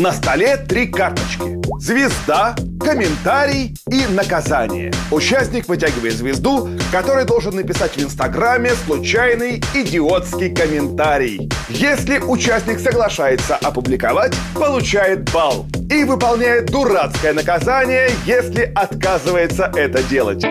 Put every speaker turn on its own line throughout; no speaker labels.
На столе три карточки. Звезда, комментарий и наказание. Участник вытягивает звезду, который должен написать в Инстаграме случайный идиотский комментарий. Если участник соглашается опубликовать, получает балл и выполняет дурацкое наказание, если отказывается это делать.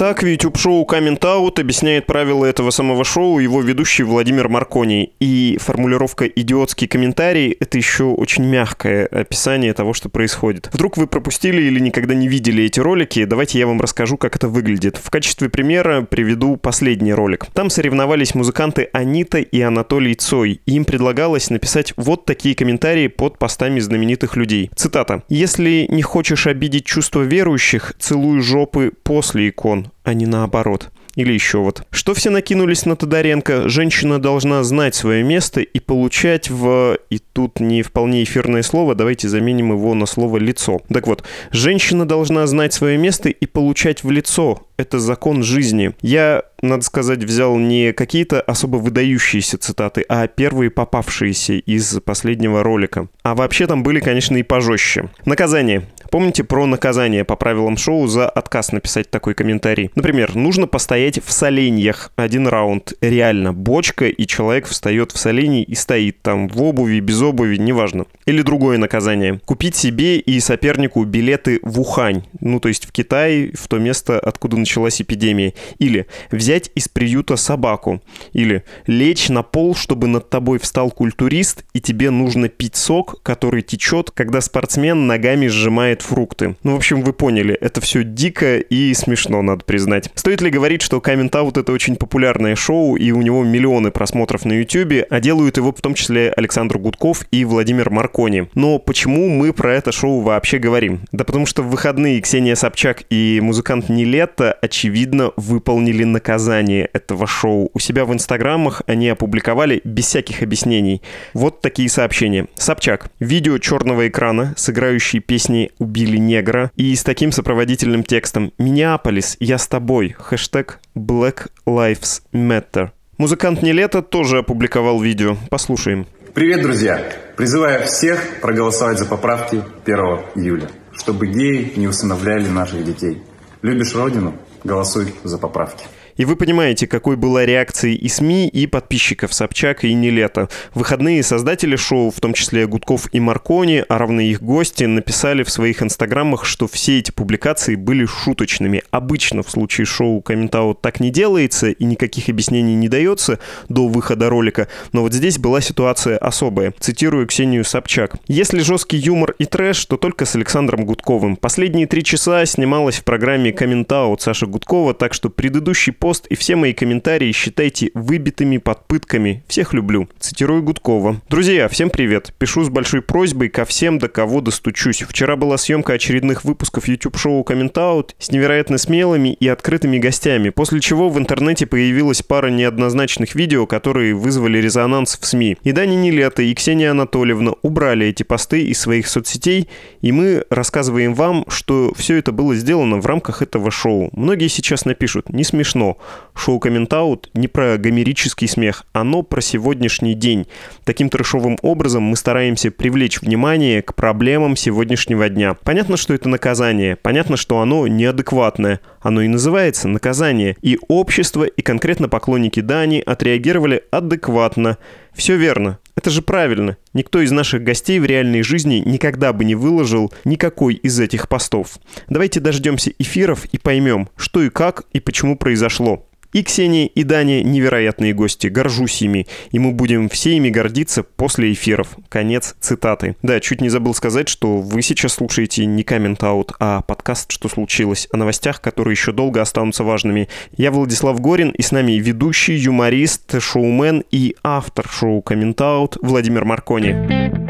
Так в YouTube-шоу Coming Out объясняет правила этого самого шоу его ведущий Владимир Маркони. И формулировка «идиотский комментарий» — это еще очень мягкое описание того, что происходит. Вдруг вы пропустили или никогда не видели эти ролики, давайте я вам расскажу, как это выглядит. В качестве примера приведу последний ролик. Там соревновались музыканты Анита и Анатолий Цой, и им предлагалось написать вот такие комментарии под постами знаменитых людей. Цитата. «Если не хочешь обидеть чувства верующих, целуй жопы после икон а не наоборот. Или еще вот. Что все накинулись на Тодоренко? Женщина должна знать свое место и получать в... И тут не вполне эфирное слово, давайте заменим его на слово «лицо». Так вот, женщина должна знать свое место и получать в лицо. Это закон жизни. Я, надо сказать, взял не какие-то особо выдающиеся цитаты, а первые попавшиеся из последнего ролика. А вообще там были, конечно, и пожестче. Наказание. Помните про наказание по правилам шоу за отказ написать такой комментарий? Например, нужно постоять в соленьях один раунд. Реально, бочка, и человек встает в соленье и стоит там в обуви, без обуви, неважно. Или другое наказание. Купить себе и сопернику билеты в Ухань. Ну, то есть в Китай, в то место, откуда началась эпидемия. Или взять из приюта собаку. Или лечь на пол, чтобы над тобой встал культурист, и тебе нужно пить сок, который течет, когда спортсмен ногами сжимает покупает фрукты. Ну, в общем, вы поняли, это все дико и смешно, надо признать. Стоит ли говорить, что Коммент Аут это очень популярное шоу, и у него миллионы просмотров на YouTube, а делают его в том числе Александр Гудков и Владимир Маркони. Но почему мы про это шоу вообще говорим? Да потому что в выходные Ксения Собчак и музыкант Нилетто, очевидно, выполнили наказание этого шоу. У себя в инстаграмах они опубликовали без всяких объяснений. Вот такие сообщения. Собчак. Видео черного экрана, сыграющий песни убили негра. И с таким сопроводительным текстом «Миннеаполис, я с тобой». Хэштег Black Lives Matter. Музыкант Нелето тоже опубликовал видео. Послушаем.
Привет, друзья! Призываю всех проголосовать за поправки 1 июля, чтобы геи не усыновляли наших детей. Любишь родину? Голосуй за поправки.
И вы понимаете, какой была реакция и СМИ, и подписчиков Собчак и Нелета. В выходные создатели шоу, в том числе Гудков и Маркони, а равны их гости, написали в своих инстаграмах, что все эти публикации были шуточными. Обычно в случае шоу Комментаут так не делается и никаких объяснений не дается до выхода ролика, но вот здесь была ситуация особая. Цитирую Ксению Собчак. «Если жесткий юмор и трэш, то только с Александром Гудковым. Последние три часа снималась в программе Комментаут Саши Гудкова, так что предыдущий пост и все мои комментарии считайте выбитыми под пытками. Всех люблю. Цитирую Гудкова. Друзья, всем привет. Пишу с большой просьбой ко всем, до кого достучусь. Вчера была съемка очередных выпусков YouTube-шоу Комментаут с невероятно смелыми и открытыми гостями, после чего в интернете появилась пара неоднозначных видео, которые вызвали резонанс в СМИ. И Дани Нелета, и Ксения Анатольевна убрали эти посты из своих соцсетей, и мы рассказываем вам, что все это было сделано в рамках этого шоу. Многие сейчас напишут, не смешно, Шоу «Комментаут» не про гомерический смех, оно про сегодняшний день. Таким трешовым образом мы стараемся привлечь внимание к проблемам сегодняшнего дня. Понятно, что это наказание, понятно, что оно неадекватное. Оно и называется наказание. И общество, и конкретно поклонники Дани отреагировали адекватно. Все верно. Это же правильно. Никто из наших гостей в реальной жизни никогда бы не выложил никакой из этих постов. Давайте дождемся эфиров и поймем, что и как и почему произошло. И Ксения, и Даня невероятные гости, горжусь ими, и мы будем все ими гордиться после эфиров. Конец цитаты. Да, чуть не забыл сказать, что вы сейчас слушаете не коммент аут, а подкаст «Что случилось?» о новостях, которые еще долго останутся важными. Я Владислав Горин, и с нами ведущий, юморист, шоумен и автор шоу «Коммент аут» Владимир Маркони.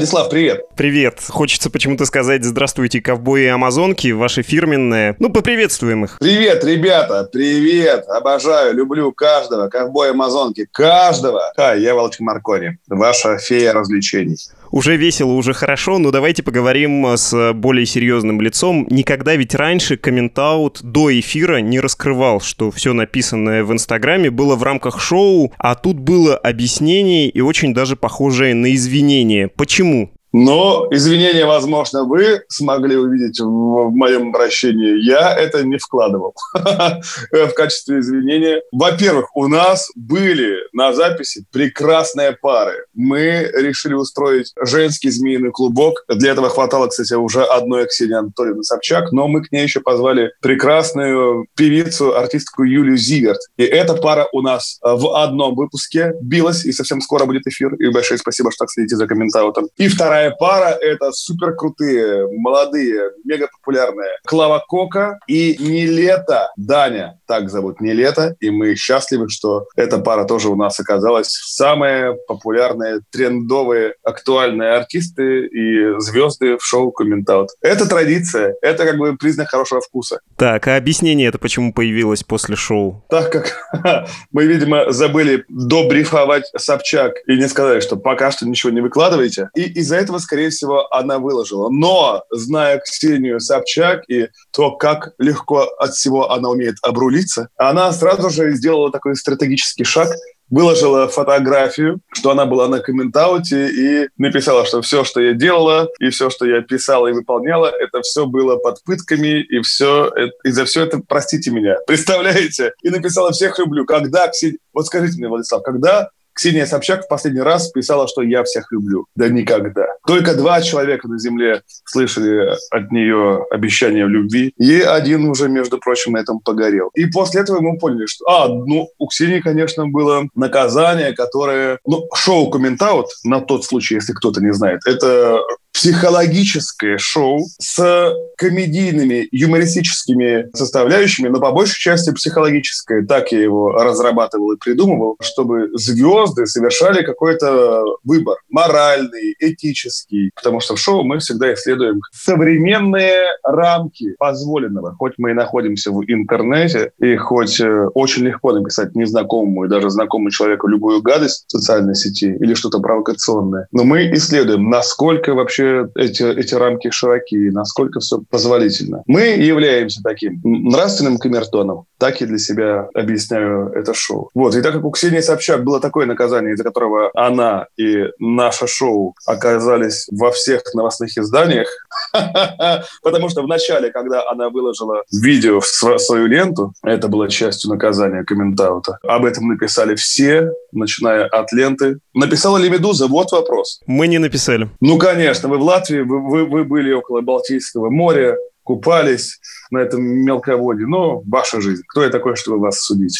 Владислав, привет.
Привет. Хочется почему-то сказать «Здравствуйте, ковбои и амазонки», ваши фирменные. Ну, поприветствуем их.
Привет, ребята, привет. Обожаю, люблю каждого, ковбоя амазонки, каждого. Хай, я Волчек Маркони, ваша фея развлечений.
Уже весело, уже хорошо, но давайте поговорим с более серьезным лицом. Никогда ведь раньше комментаут до эфира не раскрывал, что все написанное в Инстаграме было в рамках шоу, а тут было объяснение и очень даже похожее на извинение. Почему?
Но извинения, возможно, вы смогли увидеть в моем обращении. Я это не вкладывал в качестве извинения. Во-первых, у нас были на записи прекрасные пары. Мы решили устроить женский змеиный клубок. Для этого хватало, кстати, уже одной Ксении Анатольевны Собчак, но мы к ней еще позвали прекрасную певицу, артистку Юлию Зиверт. И эта пара у нас в одном выпуске билась, и совсем скоро будет эфир. И большое спасибо, что так следите за комментатором. И вторая вторая пара — это супер крутые, молодые, мега популярные Клава Кока и Нелета Даня. Так зовут Нелета, и мы счастливы, что эта пара тоже у нас оказалась самые популярные, трендовые, актуальные артисты и звезды в шоу «Комментаут». Это традиция, это как бы признак хорошего вкуса.
Так, а объяснение это почему появилось после шоу?
Так как мы, видимо, забыли добрифовать Собчак и не сказали, что пока что ничего не выкладываете, и из-за этого этого, скорее всего, она выложила. Но, зная Ксению Собчак и то, как легко от всего она умеет обрулиться, она сразу же сделала такой стратегический шаг, выложила фотографию, что она была на комментауте и написала, что все, что я делала, и все, что я писала и выполняла, это все было под пытками, и все, и за все это простите меня. Представляете? И написала «всех люблю». Когда, Ксения... Вот скажите мне, Владислав, когда Ксения Собчак в последний раз писала, что я всех люблю. Да никогда. Только два человека на Земле слышали от нее обещание любви, и один уже, между прочим, на этом погорел. И после этого мы поняли, что, а, ну, у Ксении, конечно, было наказание, которое, ну, шоу «Комментаут», на тот случай, если кто-то не знает, это психологическое шоу с комедийными, юмористическими составляющими, но по большей части психологическое. Так я его разрабатывал и придумывал, чтобы звезды совершали какой-то выбор моральный, этический. Потому что в шоу мы всегда исследуем современные рамки позволенного. Хоть мы и находимся в интернете, и хоть э, очень легко написать незнакомому и даже знакомому человеку любую гадость в социальной сети или что-то провокационное, но мы исследуем, насколько вообще вообще эти, эти рамки широки, насколько все позволительно. Мы являемся таким нравственным камертоном, так и для себя объясняю это шоу. Вот, и так как у Ксении Собчак было такое наказание, из-за которого она и наше шоу оказались во всех новостных изданиях, потому что в начале, когда она выложила видео в свою ленту, это было частью наказания комментаута, об этом написали все, начиная от ленты. Написала ли «Медуза»? Вот вопрос.
Мы не написали.
Ну, конечно, вы в Латвии, вы, вы, вы были около Балтийского моря, купались на этом мелководье. Но ваша жизнь. Кто я такой, чтобы вас судить?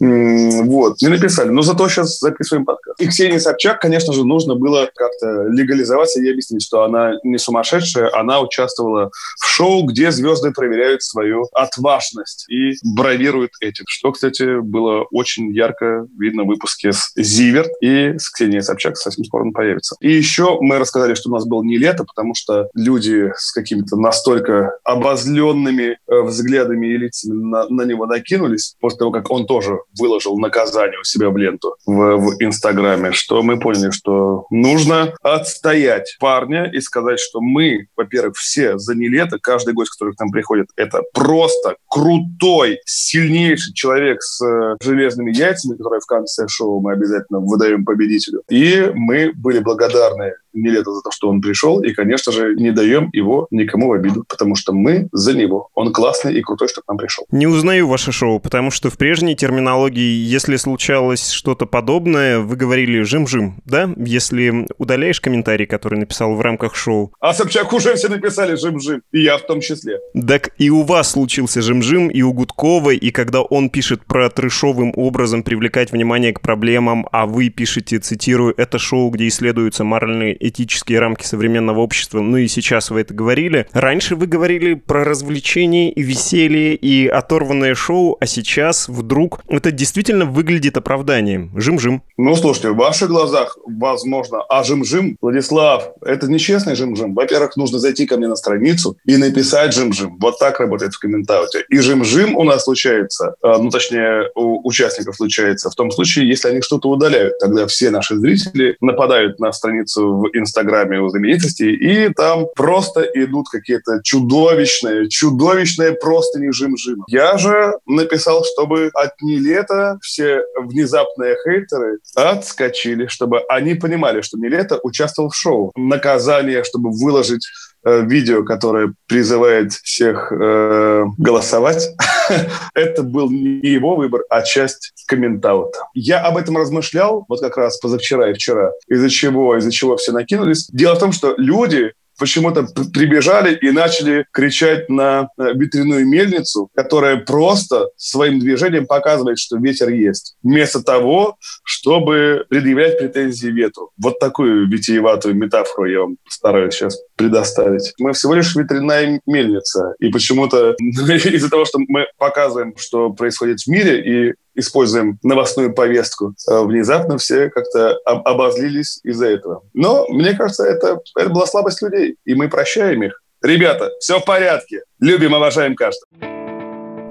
Вот, не написали. Но зато сейчас записываем подкаст. И Ксении Собчак, конечно же, нужно было как-то легализоваться и объяснить, что она не сумасшедшая, она участвовала в шоу, где звезды проверяют свою отважность и бравируют этим. Что, кстати, было очень ярко видно в выпуске с Зиверт и с Ксенией Собчак совсем скоро он появится. И еще мы рассказали, что у нас было не лето, потому что люди с какими-то настолько обозленными э, взглядами и лицами на, на него накинулись после того, как он тоже выложил наказание у себя в ленту в, в Инстаграме, что мы поняли, что нужно отстоять парня и сказать, что мы, во-первых, все за не лето, каждый гость, который к нам приходит, это просто крутой, сильнейший человек с э, железными яйцами, который в конце шоу мы обязательно выдаем победителю. И мы были благодарны Нелета за то, что он пришел, и, конечно же, не даем его никому в обиду, потому что мы за него. Он классный и крутой, что к нам пришел.
Не узнаю ваше шоу, потому что в прежней терминологии, если случалось что-то подобное, вы говорили «жим-жим», да? Если удаляешь комментарий, который написал в рамках шоу.
А Собчак уже все написали «жим-жим», и я в том числе.
Так и у вас случился «жим-жим», и у Гудкова, и когда он пишет про трешовым образом привлекать внимание к проблемам, а вы пишете, цитирую, «это шоу, где исследуются моральные этические рамки современного общества, ну и сейчас вы это говорили. Раньше вы говорили про развлечения и веселье и оторванное шоу, а сейчас вдруг это действительно выглядит оправданием. Жим-жим.
Ну, слушайте, в ваших глазах, возможно, а жим-жим, Владислав, это нечестный жим-жим. Во-первых, нужно зайти ко мне на страницу и написать жим-жим. Вот так работает в комментарии. И жим-жим у нас случается, а, ну, точнее, у участников случается в том случае, если они что-то удаляют. Тогда все наши зрители нападают на страницу в Инстаграме у знаменитостей, и там просто идут какие-то чудовищные, чудовищные просто не жим-жим. Я же написал, чтобы от Нилета все внезапные хейтеры отскочили, чтобы они понимали, что Нилета участвовал в шоу. Наказание, чтобы выложить видео, которое призывает всех э, голосовать, это был не его выбор, а часть комментаута. Я об этом размышлял вот как раз позавчера и вчера. Из-за чего, из-за чего все накинулись. Дело в том, что люди почему-то прибежали и начали кричать на э, ветряную мельницу, которая просто своим движением показывает, что ветер есть, вместо того, чтобы предъявлять претензии ветру. Вот такую витиеватую метафору я вам стараюсь сейчас предоставить. Мы всего лишь ветряная мельница, и почему-то из-за того, что мы показываем, что происходит в мире, и используем новостную повестку, э, внезапно все как-то обозлились из-за этого. Но мне кажется, это, это была слабость людей, и мы прощаем их. Ребята, все в порядке. Любим, уважаем каждого.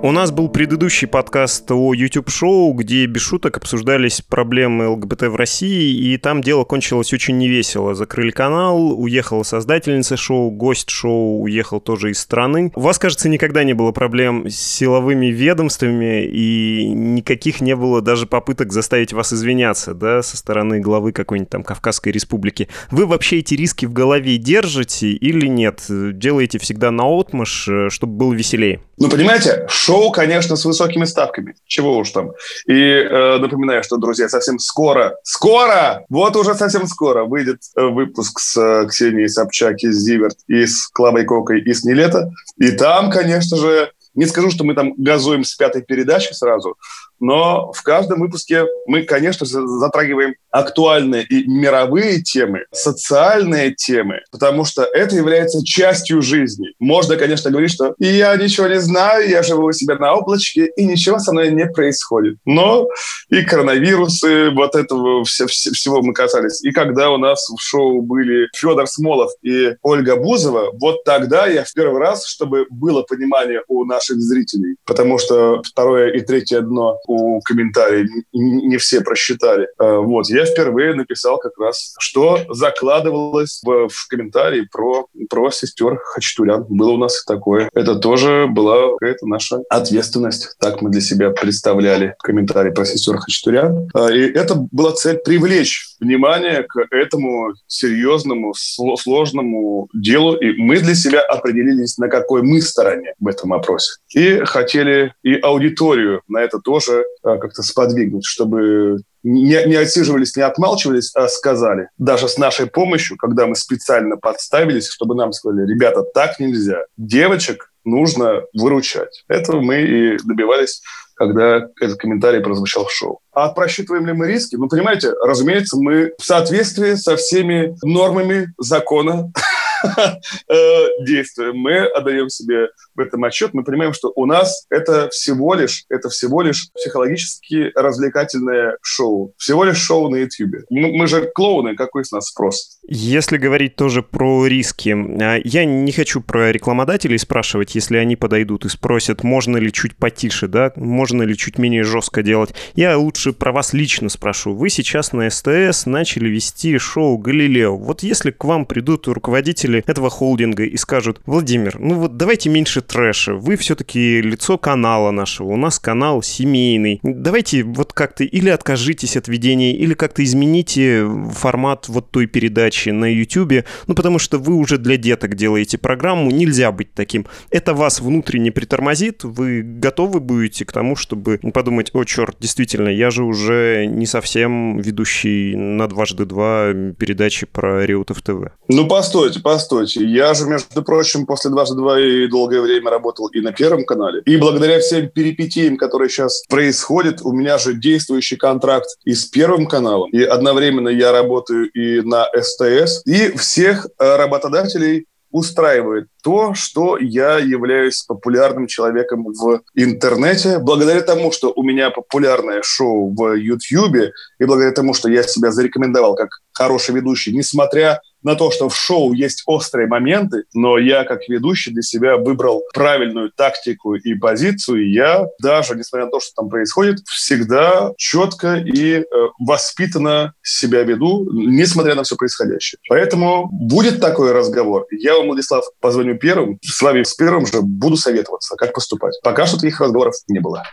У нас был предыдущий подкаст о YouTube-шоу, где без шуток обсуждались проблемы ЛГБТ в России, и там дело кончилось очень невесело. Закрыли канал, уехала создательница шоу, гость шоу уехал тоже из страны. У вас, кажется, никогда не было проблем с силовыми ведомствами, и никаких не было даже попыток заставить вас извиняться, да, со стороны главы какой-нибудь там Кавказской республики. Вы вообще эти риски в голове держите или нет? Делаете всегда на отмаш, э, чтобы было веселее?
Ну, понимаете, шоу, конечно, с высокими ставками. Чего уж там. И э, напоминаю, что, друзья, совсем скоро, скоро, вот уже совсем скоро выйдет э, выпуск с э, Ксенией Собчак из Зиверт и с Клавой Кокой из Нелета. И там, конечно же, не скажу, что мы там газуем с пятой передачи сразу, но в каждом выпуске мы, конечно же, затрагиваем актуальные и мировые темы, социальные темы, потому что это является частью жизни. Можно, конечно, говорить, что я ничего не знаю, я живу у себя на облачке, и ничего со мной не происходит. Но и коронавирусы, вот этого все, все, всего мы касались. И когда у нас в шоу были Федор Смолов и Ольга Бузова, вот тогда я в первый раз, чтобы было понимание у наших зрителей, потому что второе и третье дно у комментариев не все просчитали. А, вот, я впервые написал как раз, что закладывалось в, в комментарии про, про сестер Хачатурян. Было у нас и такое. Это тоже была какая-то наша ответственность. Так мы для себя представляли комментарий про сестер Хачатурян. А, и это была цель привлечь внимание к этому серьезному, сложному делу. И мы для себя определились, на какой мы стороне в этом опросе. И хотели и аудиторию на это тоже а, как-то сподвигнуть, чтобы не, не отсиживались, не отмалчивались, а сказали. Даже с нашей помощью, когда мы специально подставились, чтобы нам сказали, ребята, так нельзя. Девочек нужно выручать. Этого мы и добивались, когда этот комментарий прозвучал в шоу. А просчитываем ли мы риски? Ну, понимаете, разумеется, мы в соответствии со всеми нормами закона Э, действуем. Мы отдаем себе в этом отчет. Мы понимаем, что у нас это всего лишь, это всего лишь психологически развлекательное шоу. Всего лишь шоу на YouTube. Мы, мы же клоуны, какой с нас спрос?
Если говорить тоже про риски, а, я не хочу про рекламодателей спрашивать, если они подойдут и спросят, можно ли чуть потише, да, можно ли чуть менее жестко делать. Я лучше про вас лично спрошу. Вы сейчас на СТС начали вести шоу «Галилео». Вот если к вам придут руководители руководители этого холдинга и скажут, Владимир, ну вот давайте меньше трэша, вы все-таки лицо канала нашего, у нас канал семейный, давайте вот как-то или откажитесь от ведения, или как-то измените формат вот той передачи на YouTube, ну потому что вы уже для деток делаете программу, нельзя быть таким. Это вас внутренне притормозит, вы готовы будете к тому, чтобы подумать, о, черт, действительно, я же уже не совсем ведущий на дважды два передачи про Реутов ТВ.
Ну, постойте, постойте Постойте, я же, между прочим, после дважды два и долгое время работал и на Первом канале. И благодаря всем перипетиям, которые сейчас происходят, у меня же действующий контракт и с Первым каналом. И одновременно я работаю и на СТС. И всех э, работодателей устраивает то, что я являюсь популярным человеком в интернете, благодаря тому, что у меня популярное шоу в YouTube, и благодаря тому, что я себя зарекомендовал как хороший ведущий, несмотря на то, что в шоу есть острые моменты, но я как ведущий для себя выбрал правильную тактику и позицию. Я даже, несмотря на то, что там происходит, всегда четко и э, воспитанно себя веду, несмотря на все происходящее. Поэтому будет такой разговор. Я вам, Владислав, позвоню первым, с вами с первым же буду советоваться, как поступать. Пока что таких разговоров не было.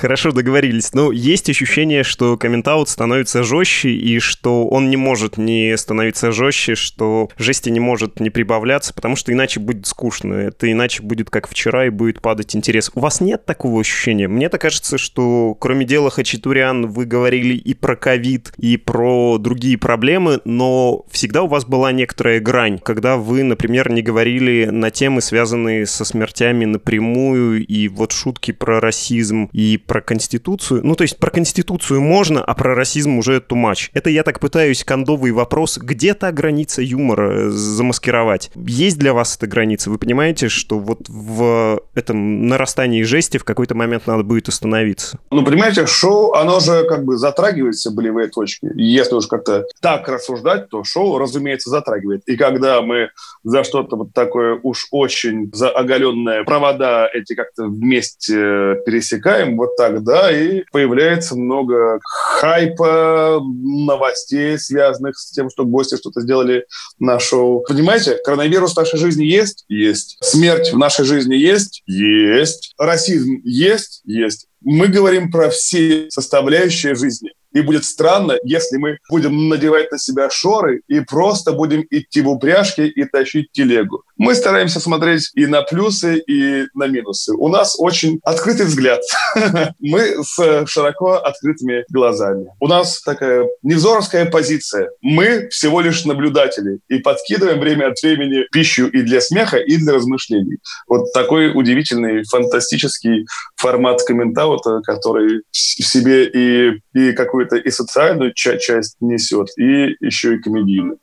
Хорошо договорились. Но есть ощущение, что комментаут становится жестче, и что он не может не становиться жестче, что жести не может не прибавляться, потому что иначе будет скучно. Это иначе будет как вчера, и будет падать интерес. У вас нет такого ощущения? Мне так кажется, что кроме дела Хачатурян вы говорили и про ковид, и про другие проблемы, но всегда у вас была некоторая грань, когда вы, например, не говорили на темы, связанные со смертями напрямую, и вот шутки про расизм и про Конституцию. Ну, то есть про Конституцию можно, а про расизм уже much. Это я так пытаюсь кондовый вопрос, где та граница юмора замаскировать? Есть для вас эта граница? Вы понимаете, что вот в этом нарастании жести в какой-то момент надо будет остановиться?
Ну, понимаете, шоу, оно же как бы затрагивает все болевые точки. Если уж как-то так рассуждать, то шоу, разумеется, затрагивает. И когда мы за что-то вот такое уж очень за оголенное провода эти как-то вместе пересекаем, вот тогда и появляется много хайпа, новостей, связанных с тем, что гости что-то сделали на шоу. Понимаете, коронавирус в нашей жизни есть? Есть. Смерть в нашей жизни есть? Есть. Расизм есть? Есть. Мы говорим про все составляющие жизни. И будет странно, если мы будем надевать на себя шоры и просто будем идти в упряжке и тащить телегу. Мы стараемся смотреть и на плюсы, и на минусы. У нас очень открытый взгляд. Мы с широко открытыми глазами. У нас такая невзоровская позиция. Мы всего лишь наблюдатели и подкидываем время от времени пищу и для смеха, и для размышлений. Вот такой удивительный, фантастический формат комментаута, который в себе и, и какую какую-то и социальную часть несет, и еще и комедийную.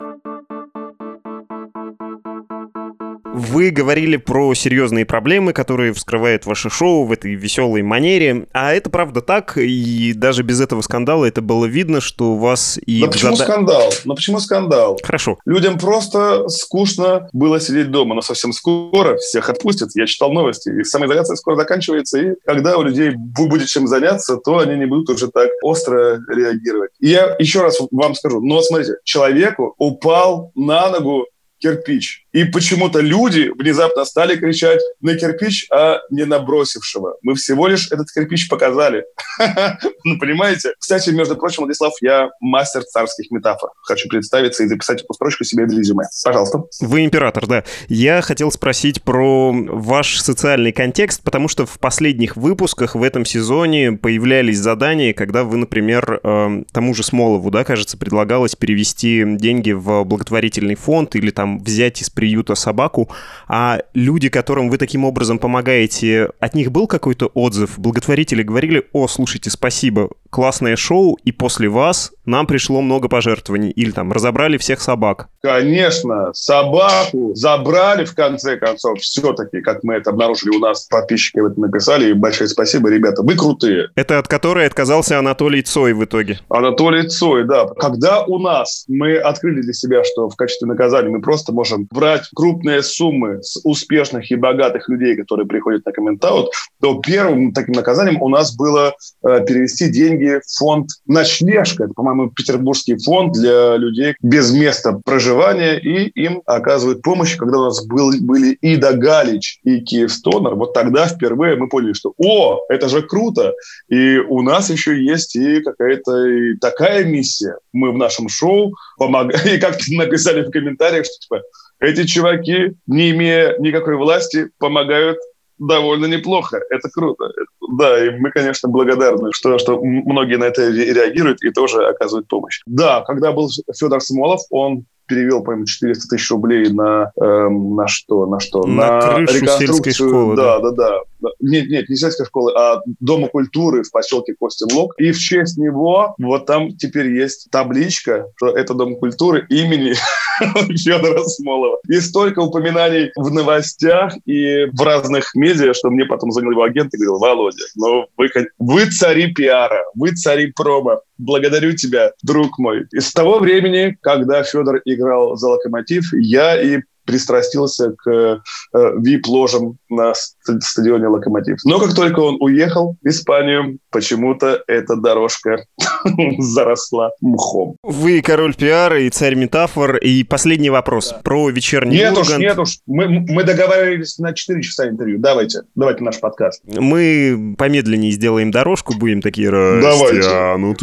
Вы говорили про серьезные проблемы, которые вскрывает ваше шоу в этой веселой манере. А это правда так, и даже без этого скандала это было видно, что у вас и...
Но почему зада... скандал? Но почему скандал?
Хорошо.
Людям просто скучно было сидеть дома, но совсем скоро всех отпустят. Я читал новости, и самоизоляция скоро заканчивается, и когда у людей будет чем заняться, то они не будут уже так остро реагировать. И я еще раз вам скажу, но смотрите, человеку упал на ногу кирпич. И почему-то люди внезапно стали кричать на кирпич, а не на бросившего. Мы всего лишь этот кирпич показали. Ну, понимаете? Кстати, между прочим, Владислав, я мастер царских метафор. Хочу представиться и записать эту строчку себе в резюме. Пожалуйста.
Вы император, да. Я хотел спросить про ваш социальный контекст, потому что в последних выпусках в этом сезоне появлялись задания, когда вы, например, э, тому же Смолову, да, кажется, предлагалось перевести деньги в благотворительный фонд или там взять из приюта собаку, а люди, которым вы таким образом помогаете, от них был какой-то отзыв? Благотворители говорили, о, слушайте, спасибо, классное шоу, и после вас нам пришло много пожертвований. Или там разобрали всех собак.
Конечно, собаку забрали в конце концов все-таки, как мы это обнаружили у нас, подписчики в этом написали. И большое спасибо, ребята, вы крутые.
Это от которой отказался Анатолий Цой в итоге.
Анатолий Цой, да. Когда у нас мы открыли для себя, что в качестве наказания мы просто можем брать крупные суммы с успешных и богатых людей, которые приходят на комментаут, то первым таким наказанием у нас было э, перевести деньги в фонд «Ночлежка». Это, по-моему, петербургский фонд для людей без места проживания, и им оказывают помощь, когда у нас был, были Ида Галич и Киев Стонер. Вот тогда впервые мы поняли, что «О, это же круто!» И у нас еще есть и какая-то и такая миссия. Мы в нашем шоу помогаем, и как написали в комментариях, что типа эти чуваки, не имея никакой власти, помогают довольно неплохо. Это круто. Да, и мы, конечно, благодарны, что, что многие на это реагируют и тоже оказывают помощь. Да, когда был Федор Смолов, он перевел, по-моему, 400 тысяч рублей на, эм, на что, на что?
На, на крышу реконструкцию. сельской школы.
Да, да, да, да. Нет, нет, не сельской школы, а Дома культуры в поселке Костин-Лог. И в честь него вот там теперь есть табличка, что это Дом культуры имени Федора Смолова. И столько упоминаний в новостях и в разных медиа, что мне потом звонил его агент и говорил, Володя, ну вы, вы цари пиара, вы цари промо. благодарю тебя, друг мой. И с того времени, когда Федор играл за «Локомотив», я и пристрастился к э, вип-ложам на стадионе «Локомотив». Но как только он уехал в Испанию, почему-то эта дорожка заросла мхом.
Вы король пиара и царь метафор. И последний вопрос да. про вечерний
Нет
Ургант.
уж, нет уж. Мы, мы договаривались на 4 часа интервью. Давайте, давайте наш подкаст.
Мы помедленнее сделаем дорожку, будем такие.
Давайте.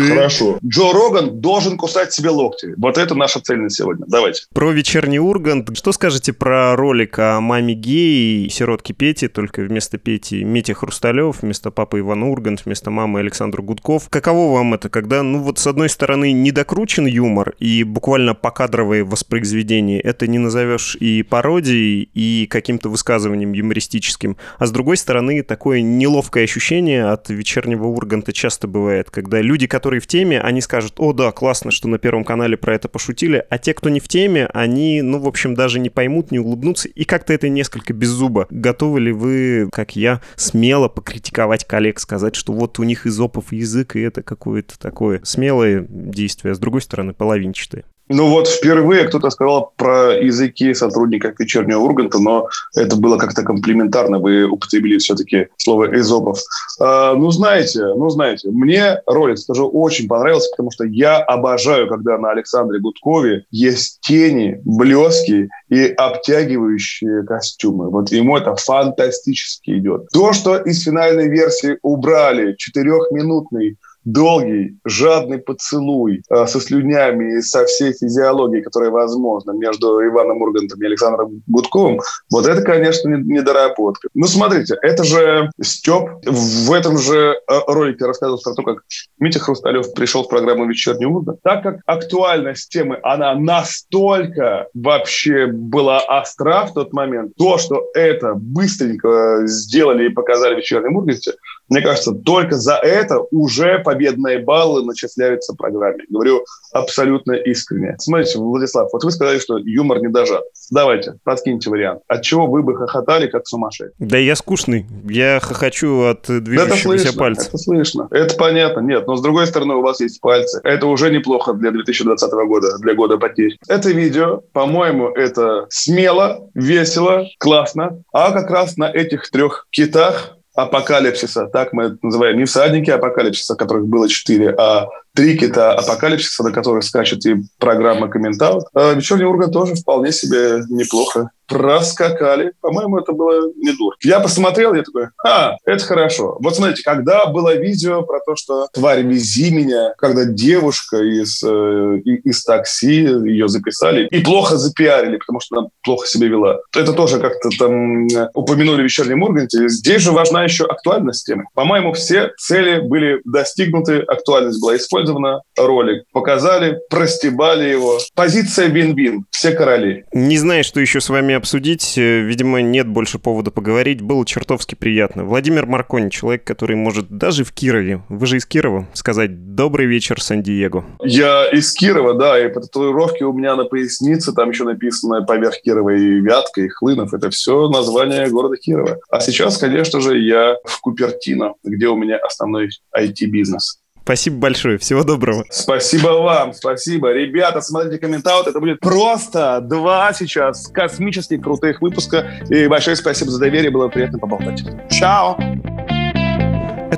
Хорошо. Джо Роган должен кусать себе локти. Вот это наша цель на сегодня. Давайте.
Про вечерний Ургант. Что скажете про ролик о маме геи и сиротке Пети, только вместо Пети Митя Хрусталев, вместо папы Иван Ургант, вместо мамы Александр Гудков. Каково вам это, когда, ну вот с одной стороны, недокручен юмор и буквально покадровые воспроизведения, это не назовешь и пародией, и каким-то высказыванием юмористическим, а с другой стороны, такое неловкое ощущение от вечернего Урганта часто бывает, когда люди, которые в теме, они скажут, о да, классно, что на Первом канале про это пошутили, а те, кто не в теме, они, ну, в общем, даже не поймут, не улыбнутся, и как-то это несколько беззубо. Готовы ли вы, как я, смело покритиковать коллег, сказать, что вот у них изопов язык, и это какое-то такое смелое действие, а с другой стороны, половинчатое?
Ну вот впервые кто-то сказал про языки сотрудников вечернего Урганта, но это было как-то комплиментарно. Вы употребили все-таки слово «эзопов». А, ну, знаете, ну, знаете, мне ролик, скажу, очень понравился, потому что я обожаю, когда на Александре Гудкове есть тени, блески и обтягивающие костюмы. Вот ему это фантастически идет. То, что из финальной версии убрали четырехминутный долгий, жадный поцелуй э, со слюнями и со всей физиологией, которая возможна между Иваном Ургантом и Александром Гудковым, вот это, конечно, недоработка. Ну, смотрите, это же Степ в этом же э, ролике рассказывал про то, как Митя Хрусталев пришел в программу «Вечерний Ургант». Так как актуальность темы, она настолько вообще была остра в тот момент, то, что это быстренько сделали и показали в «Вечернем Урганте», мне кажется, только за это уже победные баллы начисляются программе. Говорю абсолютно искренне. Смотрите, Владислав, вот вы сказали, что юмор не дожат. Давайте, подкиньте вариант. От чего вы бы хохотали, как сумасшедший?
Да я скучный. Я хохочу от движущегося
это
пальца.
Это слышно. Это понятно. Нет, но с другой стороны, у вас есть пальцы. Это уже неплохо для 2020 года, для года потерь. Это видео, по-моему, это смело, весело, классно. А как раз на этих трех китах апокалипсиса, так мы это называем, не всадники апокалипсиса, которых было четыре, а три кита апокалипсиса, на которых скачет и программа комментаут. А вечерний Ургант тоже вполне себе неплохо проскакали. По-моему, это было не дур. Я посмотрел, я такой, а, это хорошо. Вот смотрите, когда было видео про то, что тварь вези меня, когда девушка из, э, из такси, ее записали, и плохо запиарили, потому что она плохо себя вела. Это тоже как-то там упомянули в вечернем Урганте. Здесь же важна еще актуальность темы. По-моему, все цели были достигнуты, актуальность была использована, ролик показали, простебали его. Позиция вин-вин, все короли.
Не знаю, что еще с вами обсудить. Э, видимо, нет больше повода поговорить. Было чертовски приятно. Владимир Маркони, человек, который может даже в Кирове, вы же из Кирова, сказать «Добрый вечер, Сан-Диего».
Я из Кирова, да, и по татуировке у меня на пояснице там еще написано поверх Кирова и Вятка, и Хлынов. Это все название города Кирова. А сейчас, конечно же, я в Купертино, где у меня основной IT-бизнес.
Спасибо большое. Всего доброго.
Спасибо вам. Спасибо. Ребята, смотрите комментаут. Это будет просто два сейчас космически крутых выпуска. И большое спасибо за доверие. Было приятно поболтать. Чао.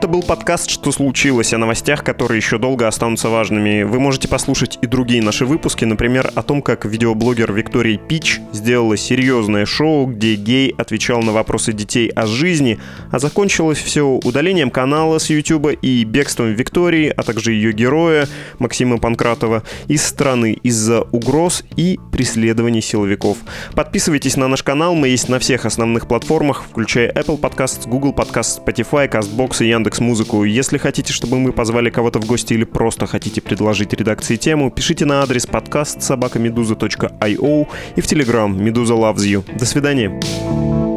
Это был подкаст «Что случилось?» о новостях, которые еще долго останутся важными. Вы можете послушать и другие наши выпуски, например, о том, как видеоблогер Виктория Пич сделала серьезное шоу, где гей отвечал на вопросы детей о жизни, а закончилось все удалением канала с YouTube и бегством Виктории, а также ее героя Максима Панкратова из страны из-за угроз и преследований силовиков. Подписывайтесь на наш канал, мы есть на всех основных платформах, включая Apple Podcasts, Google Podcasts, Spotify, CastBox и Яндекс Яндекс Музыку. Если хотите, чтобы мы позвали кого-то в гости или просто хотите предложить редакции тему, пишите на адрес подкаст собакамедуза.io и в Телеграм Медуза Loves You. До свидания.